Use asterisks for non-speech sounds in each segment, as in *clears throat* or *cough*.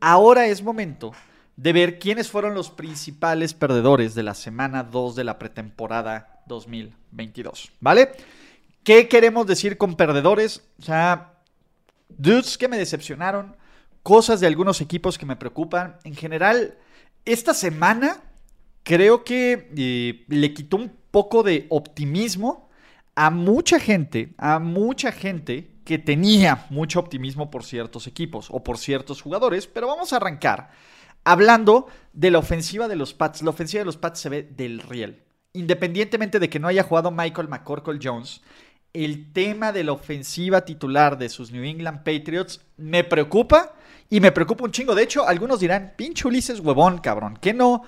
Ahora es momento de ver quiénes fueron los principales perdedores de la semana 2 de la pretemporada 2022, ¿vale? ¿Qué queremos decir con perdedores? O sea, dudes que me decepcionaron, cosas de algunos equipos que me preocupan. En general, esta semana creo que eh, le quitó un poco de optimismo a mucha gente, a mucha gente que tenía mucho optimismo por ciertos equipos o por ciertos jugadores, pero vamos a arrancar hablando de la ofensiva de los Pats. La ofensiva de los Pats se ve del riel. Independientemente de que no haya jugado Michael McCorkle Jones, el tema de la ofensiva titular de sus New England Patriots me preocupa y me preocupa un chingo. De hecho, algunos dirán, pinche Ulises huevón, cabrón. ¿Qué no,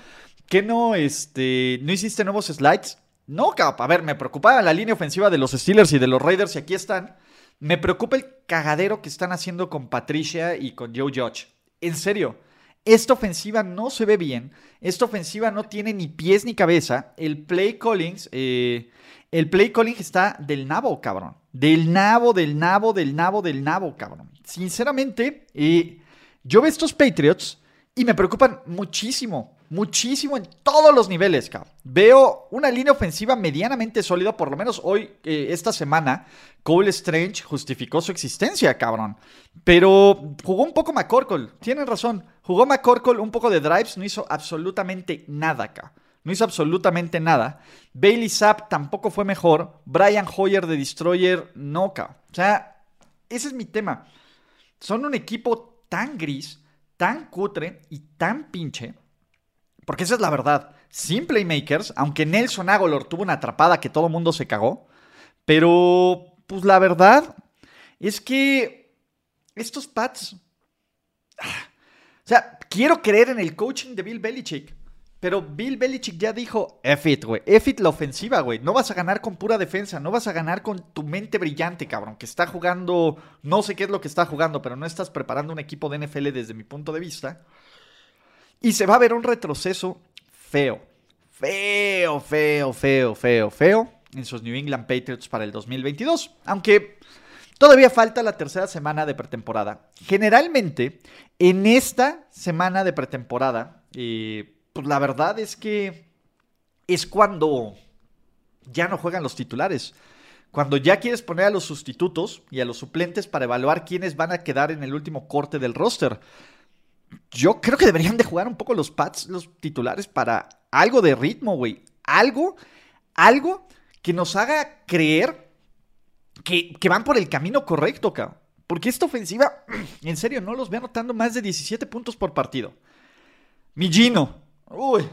qué no, este, no hiciste nuevos slides? No, cabrón. A ver, me preocupaba la línea ofensiva de los Steelers y de los Raiders y aquí están. Me preocupa el cagadero que están haciendo con Patricia y con Joe Judge. En serio, esta ofensiva no se ve bien. Esta ofensiva no tiene ni pies ni cabeza. El play callings, eh, el play calling está del nabo, cabrón. Del nabo, del nabo, del nabo, del nabo, cabrón. Sinceramente, eh, yo veo estos Patriots y me preocupan muchísimo, muchísimo en todos los niveles, cabrón. Veo una línea ofensiva medianamente sólida, por lo menos hoy, eh, esta semana, Cole Strange justificó su existencia, cabrón. Pero jugó un poco McCorkle, tienen razón. Jugó McCorkle un poco de drives, no hizo absolutamente nada, cabrón. No hizo absolutamente nada. Bailey Zapp tampoco fue mejor. Brian Hoyer de Destroyer, no, cabrón. O sea, ese es mi tema. Son un equipo tan gris, tan cutre y tan pinche. Porque esa es la verdad. Sin playmakers, aunque Nelson Agolor tuvo una atrapada que todo mundo se cagó. Pero, pues la verdad es que estos Pats... O sea, quiero creer en el coaching de Bill Belichick. Pero Bill Belichick ya dijo, F güey. F la ofensiva, güey. No vas a ganar con pura defensa. No vas a ganar con tu mente brillante, cabrón. Que está jugando, no sé qué es lo que está jugando, pero no estás preparando un equipo de NFL desde mi punto de vista. Y se va a ver un retroceso feo. Feo, feo, feo, feo, feo. En sus New England Patriots para el 2022. Aunque todavía falta la tercera semana de pretemporada. Generalmente, en esta semana de pretemporada, eh, pues la verdad es que es cuando ya no juegan los titulares. Cuando ya quieres poner a los sustitutos y a los suplentes para evaluar quiénes van a quedar en el último corte del roster. Yo creo que deberían de jugar un poco los pads, los titulares, para algo de ritmo, güey. Algo, algo que nos haga creer que, que van por el camino correcto, cabrón. Porque esta ofensiva, *clears throat* en serio, no los veo anotando más de 17 puntos por partido. Mi Gino, Uy.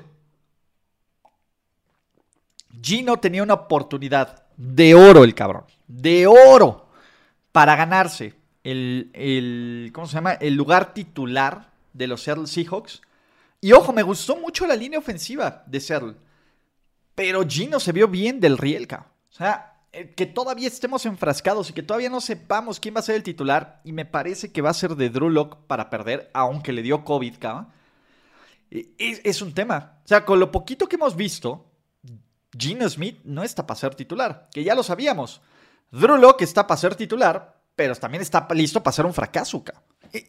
Gino tenía una oportunidad de oro, el cabrón. De oro. Para ganarse el, ¿cómo se llama? El lugar titular de los Seattle Seahawks. Y ojo, me gustó mucho la línea ofensiva de Seattle. Pero Gino se vio bien del riel, cabrón. O sea, eh, que todavía estemos enfrascados y que todavía no sepamos quién va a ser el titular. Y me parece que va a ser de Drew Lock para perder, aunque le dio COVID, cabrón es, un tema. O sea, con lo poquito que hemos visto, Gino Smith no está para ser titular, que ya lo sabíamos. Drew Locke está para ser titular, pero también está listo para ser un fracaso.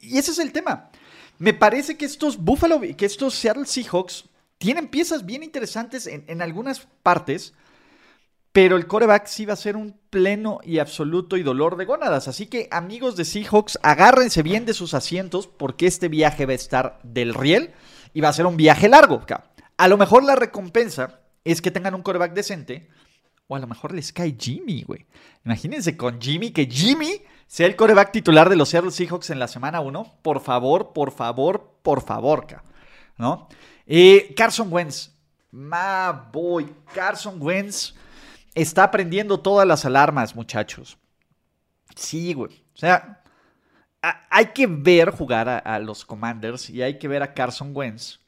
Y ese es el tema. Me parece que estos Buffalo, que estos Seattle Seahawks tienen piezas bien interesantes en, en algunas partes, pero el coreback sí va a ser un pleno y absoluto y dolor de gónadas. Así que, amigos de Seahawks, agárrense bien de sus asientos porque este viaje va a estar del riel y va a ser un viaje largo. A lo mejor la recompensa es que tengan un coreback decente. O a lo mejor les cae Jimmy, güey. Imagínense con Jimmy, que Jimmy sea el coreback titular de los Seattle Seahawks en la semana 1. Por favor, por favor, por favor, ¿no? Eh, Carson Wentz. Ma boy. Carson Wentz está prendiendo todas las alarmas, muchachos. Sí, güey. O sea, hay que ver jugar a, los Commanders y hay que ver a Carson Wentz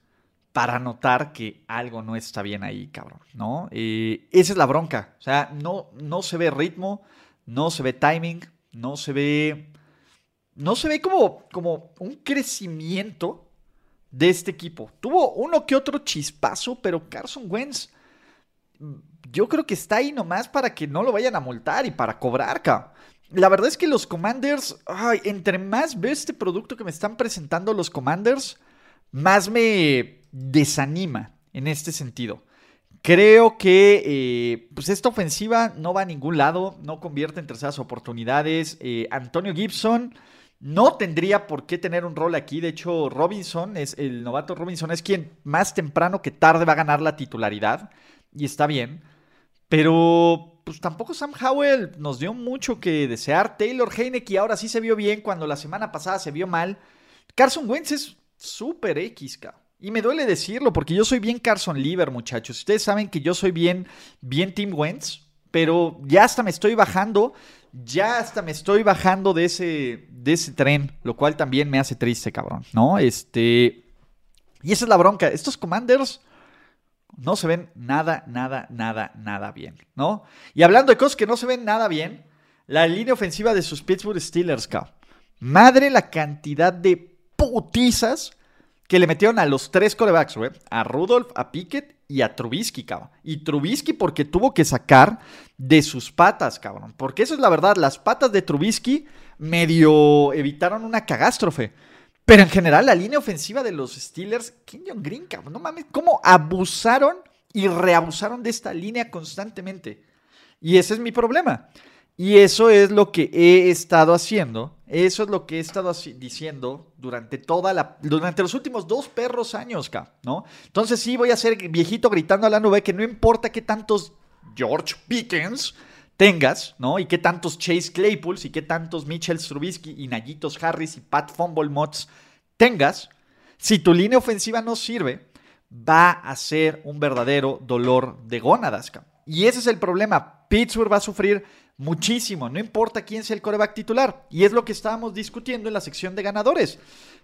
para notar que algo no está bien ahí, cabrón, ¿no? esa es la bronca. O sea, no, no se ve ritmo, no se ve timing, no se ve. No se ve como, como un crecimiento de este equipo. Tuvo uno que otro chispazo, pero Carson Wentz. Yo creo que está ahí nomás para que no lo vayan a multar y para cobrar. La verdad es que los Commanders, ay, entre más veo este producto que me están presentando los Commanders, más me desanima en este sentido. Creo que eh, pues esta ofensiva no va a ningún lado, no convierte en terceras oportunidades. Eh, Antonio Gibson no tendría por qué tener un rol aquí. De hecho, Robinson, es, el novato Robinson, es quien más temprano que tarde va a ganar la titularidad. Y está bien. Pero pues tampoco Sam Howell nos dio mucho que desear. Taylor Heineke ahora sí se vio bien cuando la semana pasada se vio mal. Carson Wentz es súper X, Y me duele decirlo porque yo soy bien Carson Lieber, muchachos. Ustedes saben que yo soy bien, bien Team Wentz, pero ya hasta me estoy bajando, ya hasta me estoy bajando de ese, de ese tren, lo cual también me hace triste, cabrón, ¿no? Este... Y esa es la bronca. Estos Commanders no se ven nada, nada, nada, nada bien, ¿no? Y hablando de cosas que no se ven nada bien, la línea ofensiva de sus Pittsburgh Steelers, cabrón. Madre la cantidad de putizas que le metieron a los tres corebacks, güey. A Rudolph, a Pickett y a Trubisky, cabrón. Y Trubisky porque tuvo que sacar de sus patas, cabrón. Porque eso es la verdad, las patas de Trubisky medio evitaron una cagástrofe. Pero en general, la línea ofensiva de los Steelers, Kenyon Green, cabrón, no mames, cómo abusaron y reabusaron de esta línea constantemente. Y ese es mi problema. Y eso es lo que he estado haciendo. Eso es lo que he estado diciendo durante toda la. Durante los últimos dos perros años, ¿no? Entonces sí voy a ser viejito gritando a la nube que no importa qué tantos George Pickens tengas, ¿no? Y qué tantos Chase Claypools y qué tantos Mitchell Trubisky y Nayitos Harris y Pat Fumble Mods tengas, si tu línea ofensiva no sirve, va a ser un verdadero dolor de gónadas. Y ese es el problema. Pittsburgh va a sufrir muchísimo, no importa quién sea el coreback titular. Y es lo que estábamos discutiendo en la sección de ganadores.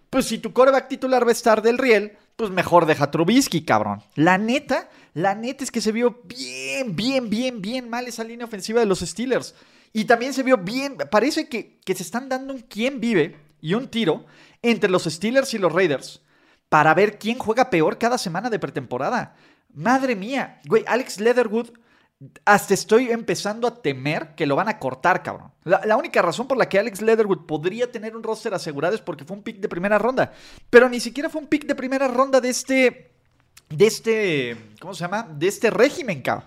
Pues si tu coreback titular va a estar del riel, pues mejor deja Trubisky, cabrón. La neta, la neta es que se vio bien, bien, bien, bien mal esa línea ofensiva de los Steelers. Y también se vio bien, parece que, que se están dando un quién vive y un tiro entre los Steelers y los Raiders para ver quién juega peor cada semana de pretemporada. Madre mía, güey, Alex Leatherwood hasta estoy empezando a temer que lo van a cortar, cabrón. La, única razón por la que Alex Leatherwood podría tener un roster asegurado es porque fue un pick de primera ronda. Pero ni siquiera fue un pick de primera ronda de este. De este. ¿Cómo se llama? De este régimen, cabrón.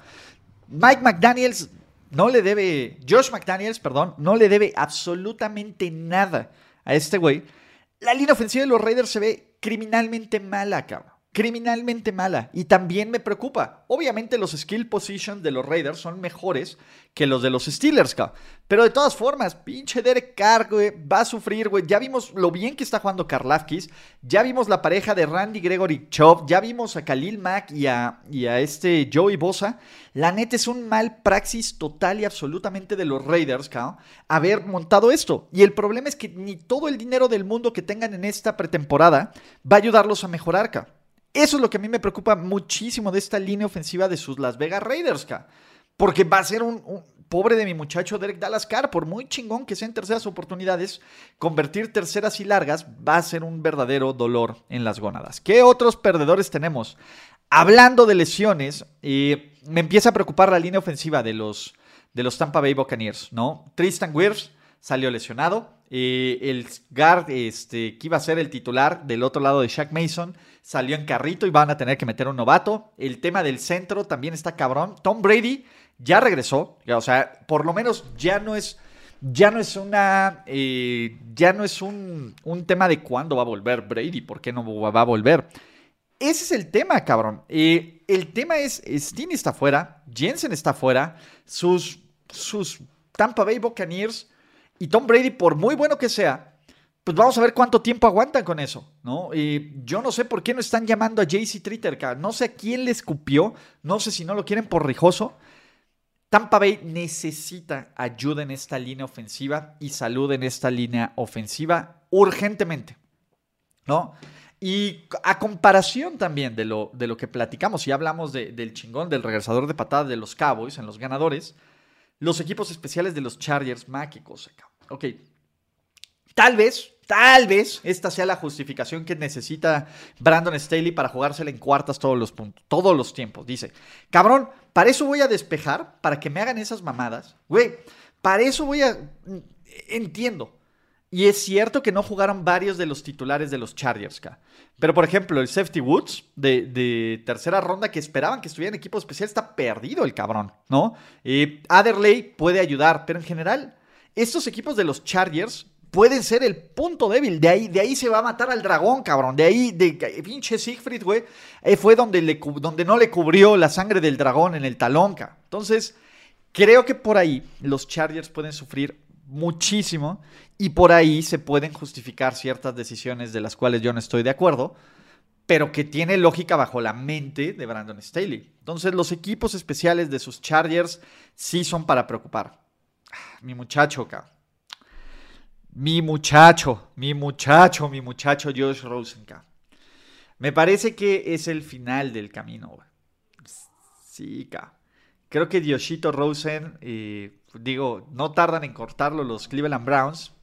Mike McDaniels no le debe. Josh McDaniels, perdón, no le debe absolutamente nada a este güey. La línea ofensiva de los Raiders se ve criminalmente mala, cabrón criminalmente mala y también me preocupa. Obviamente los skill positions de los Raiders son mejores que los de los Steelers, pero de todas formas, pinche Derek Carr, güey, va a sufrir, güey. Ya vimos lo bien que está jugando Karlafkis, ya vimos la pareja de Randy Gregory Chop, ya vimos a Khalil Mack y a, y a este Joey Bosa. La neta es un mal praxis total y absolutamente de los Raiders, cabrón, haber montado esto. Y el problema es que ni todo el dinero del mundo que tengan en esta pretemporada va a ayudarlos a mejorar, cabrón. Eso es lo que a mí me preocupa muchísimo de esta línea ofensiva de sus Las Vegas Raiders, Porque va a ser un, pobre de mi muchacho Derek Dallas Carr, por muy chingón que sean terceras oportunidades, convertir terceras y largas va a ser un verdadero dolor en las gónadas. ¿Qué otros perdedores tenemos? Hablando de lesiones, me empieza a preocupar la línea ofensiva de los, de los Tampa Bay Buccaneers, ¿no? Tristan Wirfs salió lesionado. Eh, el guard este, que iba a ser el titular del otro lado de Shaq Mason salió en carrito y van a tener que meter un novato. El tema del centro también está cabrón. Tom Brady ya regresó, o sea, por lo menos ya no es, ya no es una, eh, ya no es un, un, tema de cuándo va a volver Brady, por qué no va a volver. Ese es el tema, cabrón. Eh, el tema es, Steen está fuera, Jensen está fuera, sus, sus Tampa Bay Buccaneers y Tom Brady, por muy bueno que sea, pues vamos a ver cuánto tiempo aguantan con eso, ¿no? Yo no sé por qué no están llamando a JC Tritter, no sé a quién le escupió, no sé si no lo quieren por rijoso. Tampa Bay necesita ayuda en esta línea ofensiva y salud en esta línea ofensiva urgentemente, ¿no? Y a comparación también de lo, de lo que platicamos, y hablamos del chingón, del regresador de patadas de los Cowboys en los ganadores, los equipos especiales de los Chargers, qué cosa, Ok, tal vez, tal vez esta sea la justificación que necesita Brandon Staley para jugársela en cuartas todos los puntos, todos los tiempos. Dice, cabrón, para eso voy a despejar, para que me hagan esas mamadas. Güey, para eso voy a... Entiendo. Y es cierto que no jugaron varios de los titulares de los Chargers, Pero, por ejemplo, el Safety Woods de, tercera ronda que esperaban que estuviera en equipo especial está perdido el cabrón, ¿no? Eh, Adderley puede ayudar, pero en general, estos equipos de los Chargers pueden ser el punto débil. De ahí, de ahí se va a matar al dragón, cabrón. De ahí, de pinche Siegfried, güey, eh, fue donde, donde no le cubrió la sangre del dragón en el talón, Entonces, creo que por ahí los Chargers pueden sufrir muchísimo y por ahí se pueden justificar ciertas decisiones de las cuales yo no estoy de acuerdo, pero que tiene lógica bajo la mente de Brandon Staley. Entonces los equipos especiales de sus Chargers sí son para preocupar. Mi muchacho, acá. Mi muchacho, mi muchacho, mi muchacho Josh Rosen, Me parece que es el final del camino, Sí, ca. Creo que Dioshito Rosen eh, digo, no tardan en cortarlo los Cleveland Browns.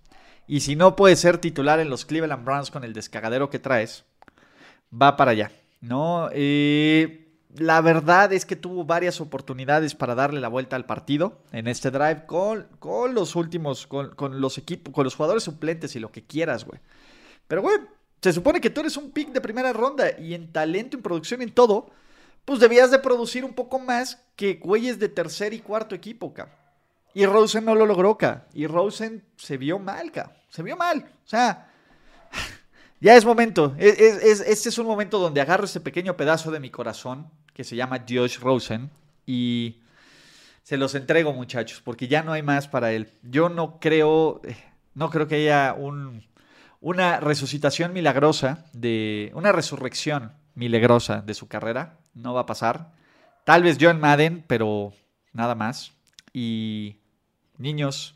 Y si no puede ser titular en los Cleveland Browns con el descagadero que traes, va para allá, ¿no? Eh, la verdad es que tuvo varias oportunidades para darle la vuelta al partido en este drive con, con los últimos, con, con, los equipos, con los jugadores suplentes y lo que quieras, güey. Pero, güey, se supone que tú eres un pick de primera ronda y en talento, en producción, en todo, pues debías de producir un poco más que güeyes de tercer y cuarto equipo, cabrón. Y Rosen no lo logró, ca. Y Rosen se vio mal, ca. Se vio mal. O sea, ya es momento. este es un momento donde agarro ese pequeño pedazo de mi corazón que se llama Josh Rosen y se los entrego, muchachos, porque ya no hay más para él. Yo no creo, no creo que haya un, una resucitación milagrosa de una resurrección milagrosa de su carrera. No va a pasar. Tal vez John Madden, pero nada más. Y niños,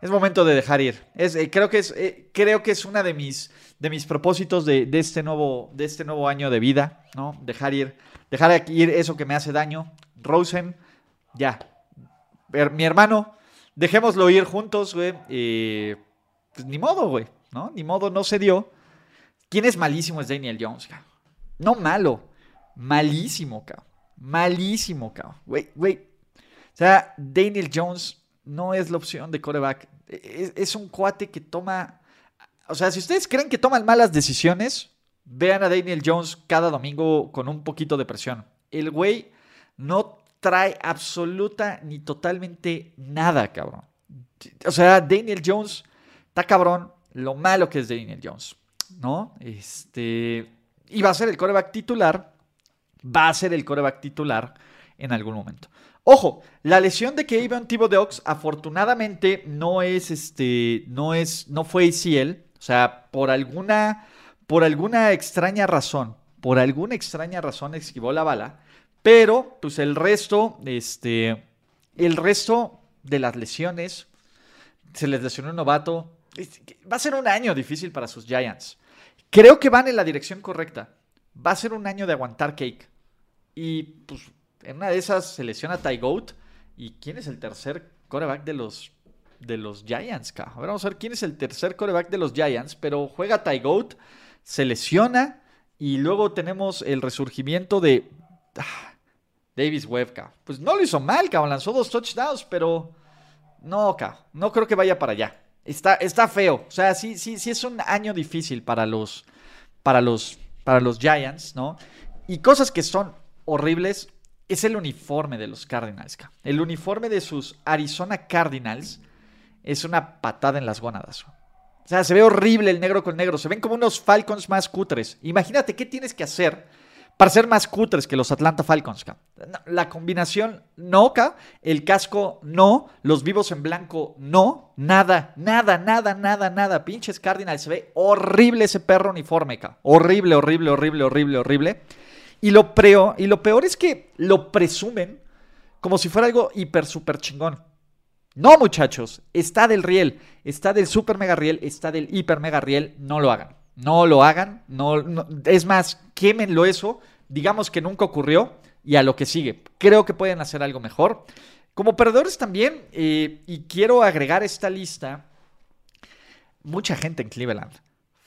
es momento de dejar ir. Eh, creo, que es, eh, creo que es una de mis, de mis propósitos de, este nuevo, de este nuevo año de vida, ¿no? Dejar ir, dejar ir eso que me hace daño. Rosen, ya. Mi hermano, dejémoslo ir juntos, güey. pues ni modo, güey, ¿no? Ni modo, no se dio. ¿Quién es malísimo? Es Daniel Jones, cabrón. No malo, malísimo, cabrón. Malísimo, cabrón. Güey, güey, o sea, Daniel Jones no es la opción de coreback. Es, un cuate que toma. O sea, si ustedes creen que toman malas decisiones, vean a Daniel Jones cada domingo con un poquito de presión. El güey no trae absoluta ni totalmente nada, cabrón. O sea, Daniel Jones está cabrón lo malo que es Daniel Jones, ¿no? Este. Y va a ser el coreback titular. Va a ser el coreback titular en algún momento. Ojo, la lesión de Kevin Thibodeaux afortunadamente no es este, no es, no fue ACL, o sea, por alguna, por alguna extraña razón, por alguna extraña razón esquivó la bala, pero pues el resto, este, el resto de las lesiones, se les lesionó un novato, va a ser un año difícil para sus Giants. Creo que van en la dirección correcta. Va a ser un año de aguantar cake. Y pues en una de esas se lesiona Ty Goat. ¿Y quién es el tercer coreback de los, de los Giants? Vamos a ver quién es el tercer coreback de los Giants. Pero juega Ty Goat, se lesiona. Y luego tenemos el resurgimiento de ah, Davis Webb. Pues no lo hizo mal, cabrón. Lanzó dos touchdowns, pero no, cabrón. No creo que vaya para allá. Está, está feo. O sea, sí, sí, sí es un año difícil para los, para los, para los Giants, ¿no? Y cosas que son horribles es el uniforme de los Cardinals. El uniforme de sus Arizona Cardinals es una patada en las gónadas. O sea, se ve horrible el negro con negro. Se ven como unos Falcons más cutres. Imagínate qué tienes que hacer para ser más cutres que los Atlanta Falcons. La combinación no, el casco no, los vivos en blanco no, nada, nada, nada, nada, nada. Pinches Cardinals, se ve horrible ese perro uniforme. Horrible, horrible, horrible, horrible, horrible. Y lo, y lo peor es que lo presumen como si fuera algo hiper, super chingón. No, muchachos, está del riel, está del super mega riel, está del hiper mega riel, no lo hagan. No lo hagan, no, es más, quémenlo eso, digamos que nunca ocurrió y a lo que sigue. Creo que pueden hacer algo mejor. Como perdedores también, eh, y quiero agregar esta lista, mucha gente en Cleveland.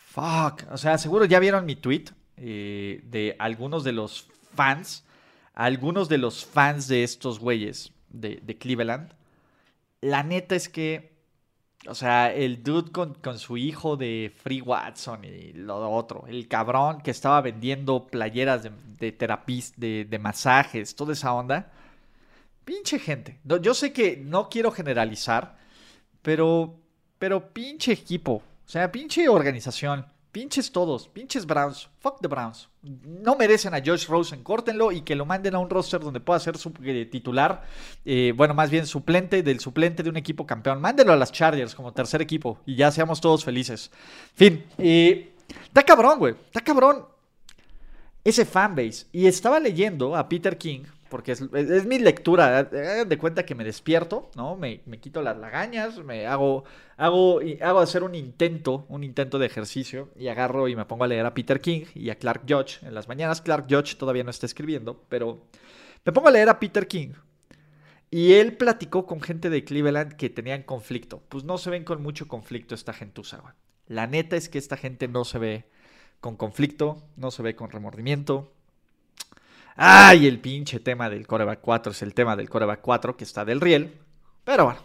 Fuck, o sea, seguro ya vieron mi tweet eh, de algunos de los fans, algunos de los fans de estos güeyes de, de Cleveland. La neta es que o sea, el dude con, su hijo de Free Watson y lo otro. El cabrón que estaba vendiendo playeras de, de de, masajes, toda esa onda. Pinche gente. yo sé que no quiero generalizar, pero, pero pinche equipo. O sea, pinche organización. Pinches todos, pinches Browns, fuck the Browns. No merecen a Josh Rosen, córtenlo y que lo manden a un roster donde pueda ser su eh, titular, eh, bueno, más bien suplente del suplente de un equipo campeón. Mándenlo a las Chargers como tercer equipo y ya seamos todos felices. Fin, eh, está cabrón, güey, está cabrón ese fanbase. Y estaba leyendo a Peter King, porque es, mi lectura, de cuenta que me despierto, ¿no? Me, quito las lagañas, me hago, hago, hago hacer un intento, un intento de ejercicio, y agarro y me pongo a leer a Peter King y a Clark Judge. En las mañanas Clark Judge todavía no está escribiendo, pero me pongo a leer a Peter King. Y él platicó con gente de Cleveland que tenían conflicto. Pues no se ven con mucho conflicto esta gentuza, güey. La neta es que esta gente no se ve con conflicto, no se ve con remordimiento, Ay, el pinche tema del coreback 4 es el tema del coreback 4 que está del riel. Pero bueno,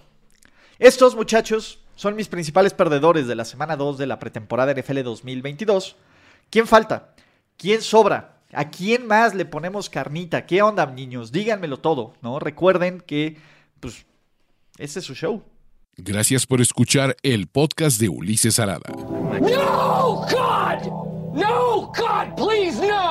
estos muchachos son mis principales perdedores de la semana 2 de la pretemporada NFL 2022. ¿Quién falta? ¿Quién sobra? ¿A quién más le ponemos carnita? ¿Qué onda, niños? Díganmelo todo, ¿no? Recuerden que, pues, este es su show. Gracias por escuchar el podcast de Ulises Arada. ¡No, God!